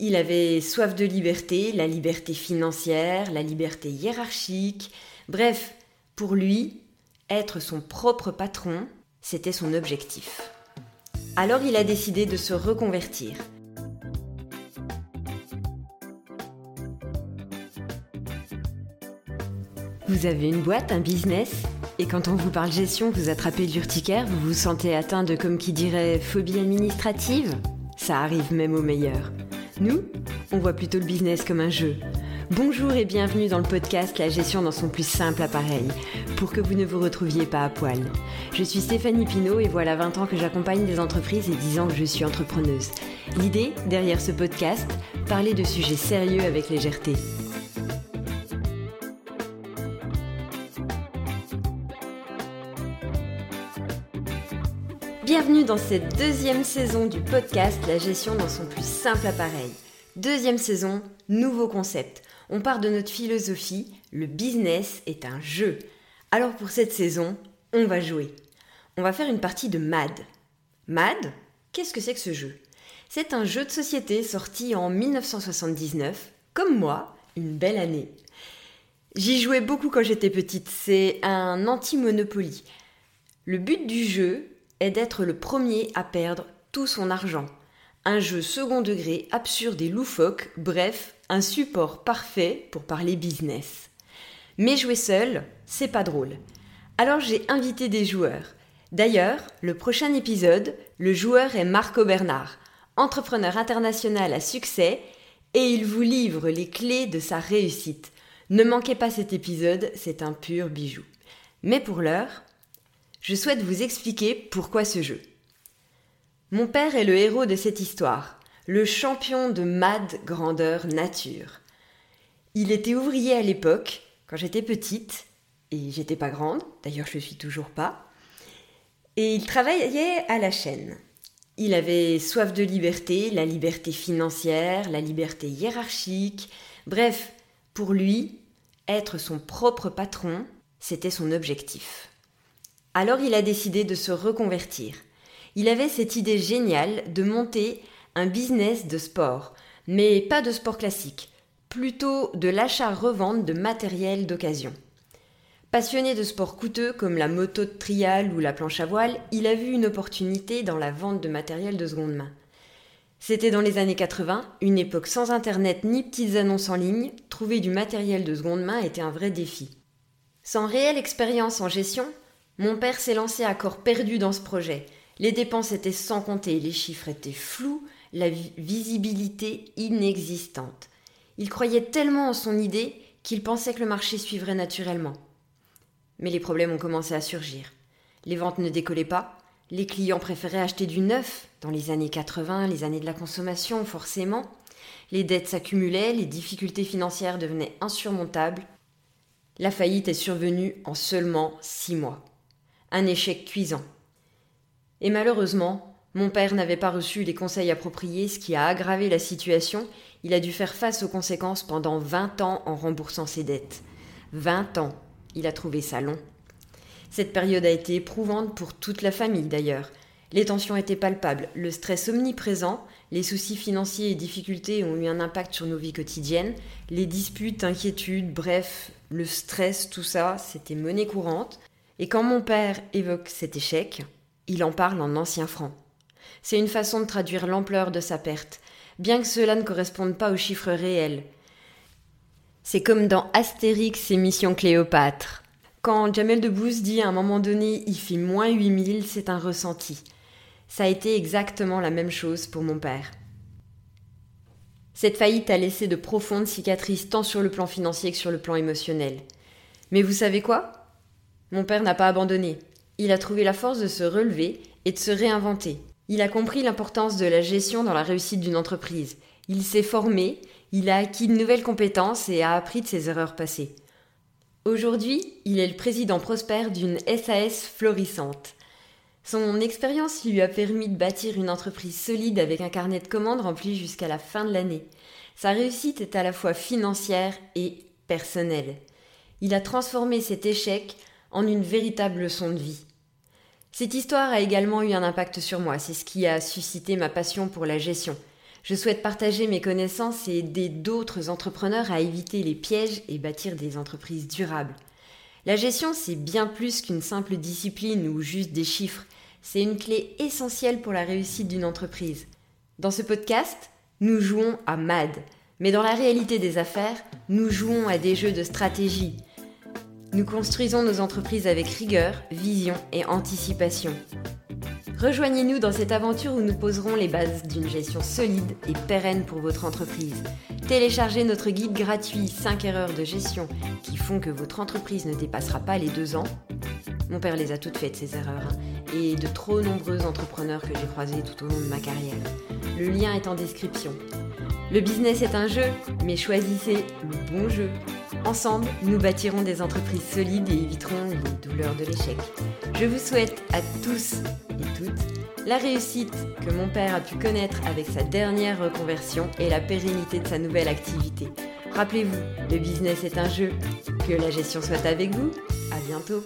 Il avait soif de liberté, la liberté financière, la liberté hiérarchique. Bref, pour lui, être son propre patron, c'était son objectif. Alors il a décidé de se reconvertir. Vous avez une boîte, un business? Et quand on vous parle gestion, vous attrapez l'urticaire, vous vous sentez atteint de, comme qui dirait, phobie administrative? Ça arrive même aux meilleurs. Nous, on voit plutôt le business comme un jeu. Bonjour et bienvenue dans le podcast La gestion dans son plus simple appareil, pour que vous ne vous retrouviez pas à poil. Je suis Stéphanie Pinault et voilà 20 ans que j'accompagne des entreprises et 10 ans que je suis entrepreneuse. L'idée, derrière ce podcast, parler de sujets sérieux avec légèreté. Bienvenue dans cette deuxième saison du podcast La gestion dans son plus simple appareil. Deuxième saison, nouveau concept. On part de notre philosophie, le business est un jeu. Alors pour cette saison, on va jouer. On va faire une partie de MAD. MAD Qu'est-ce que c'est que ce jeu? C'est un jeu de société sorti en 1979, comme moi, une belle année. J'y jouais beaucoup quand j'étais petite, c'est un anti-monopoly. Le but du jeu, d'être le premier à perdre tout son argent. Un jeu second degré, absurde et loufoque, bref, un support parfait pour parler business. Mais jouer seul, c'est pas drôle. Alors j'ai invité des joueurs. D'ailleurs, le prochain épisode, le joueur est Marco Bernard, entrepreneur international à succès, et il vous livre les clés de sa réussite. Ne manquez pas cet épisode, c'est un pur bijou. Mais pour l'heure, je souhaite vous expliquer pourquoi ce jeu. Mon père est le héros de cette histoire, le champion de mad grandeur nature. Il était ouvrier à l'époque, quand j'étais petite, et j'étais pas grande, d'ailleurs je ne suis toujours pas, et il travaillait à la chaîne. Il avait soif de liberté, la liberté financière, la liberté hiérarchique, bref, pour lui, être son propre patron, c'était son objectif. Alors il a décidé de se reconvertir. Il avait cette idée géniale de monter un business de sport, mais pas de sport classique, plutôt de l'achat-revente de matériel d'occasion. Passionné de sports coûteux comme la moto de trial ou la planche à voile, il a vu une opportunité dans la vente de matériel de seconde main. C'était dans les années 80, une époque sans internet ni petites annonces en ligne, trouver du matériel de seconde main était un vrai défi. Sans réelle expérience en gestion, mon père s'est lancé à corps perdu dans ce projet. Les dépenses étaient sans compter, les chiffres étaient flous, la visibilité inexistante. Il croyait tellement en son idée qu'il pensait que le marché suivrait naturellement. Mais les problèmes ont commencé à surgir. Les ventes ne décollaient pas, les clients préféraient acheter du neuf, dans les années 80, les années de la consommation forcément. Les dettes s'accumulaient, les difficultés financières devenaient insurmontables. La faillite est survenue en seulement six mois un échec cuisant. Et malheureusement, mon père n'avait pas reçu les conseils appropriés, ce qui a aggravé la situation. Il a dû faire face aux conséquences pendant 20 ans en remboursant ses dettes. 20 ans, il a trouvé ça long. Cette période a été éprouvante pour toute la famille d'ailleurs. Les tensions étaient palpables, le stress omniprésent, les soucis financiers et difficultés ont eu un impact sur nos vies quotidiennes, les disputes, inquiétudes, bref, le stress, tout ça, c'était monnaie courante. Et quand mon père évoque cet échec, il en parle en ancien franc. C'est une façon de traduire l'ampleur de sa perte, bien que cela ne corresponde pas aux chiffres réels. C'est comme dans Astérix et Mission Cléopâtre. Quand Jamel Debbouze dit à un moment donné il fait moins 8000, c'est un ressenti. Ça a été exactement la même chose pour mon père. Cette faillite a laissé de profondes cicatrices tant sur le plan financier que sur le plan émotionnel. Mais vous savez quoi? Mon père n'a pas abandonné. Il a trouvé la force de se relever et de se réinventer. Il a compris l'importance de la gestion dans la réussite d'une entreprise. Il s'est formé, il a acquis de nouvelles compétences et a appris de ses erreurs passées. Aujourd'hui, il est le président prospère d'une SAS florissante. Son expérience lui a permis de bâtir une entreprise solide avec un carnet de commandes rempli jusqu'à la fin de l'année. Sa réussite est à la fois financière et personnelle. Il a transformé cet échec en une véritable leçon de vie. Cette histoire a également eu un impact sur moi, c'est ce qui a suscité ma passion pour la gestion. Je souhaite partager mes connaissances et aider d'autres entrepreneurs à éviter les pièges et bâtir des entreprises durables. La gestion, c'est bien plus qu'une simple discipline ou juste des chiffres. C'est une clé essentielle pour la réussite d'une entreprise. Dans ce podcast, nous jouons à MAD. Mais dans la réalité des affaires, nous jouons à des jeux de stratégie. Nous construisons nos entreprises avec rigueur, vision et anticipation. Rejoignez-nous dans cette aventure où nous poserons les bases d'une gestion solide et pérenne pour votre entreprise. Téléchargez notre guide gratuit 5 erreurs de gestion qui font que votre entreprise ne dépassera pas les 2 ans. Mon père les a toutes faites ces erreurs hein, et de trop nombreux entrepreneurs que j'ai croisés tout au long de ma carrière. Le lien est en description. Le business est un jeu, mais choisissez le bon jeu. Ensemble, nous bâtirons des entreprises solides et éviterons les douleurs de l'échec. Je vous souhaite à tous et toutes la réussite que mon père a pu connaître avec sa dernière reconversion et la pérennité de sa nouvelle activité. Rappelez-vous, le business est un jeu. Que la gestion soit avec vous. À bientôt.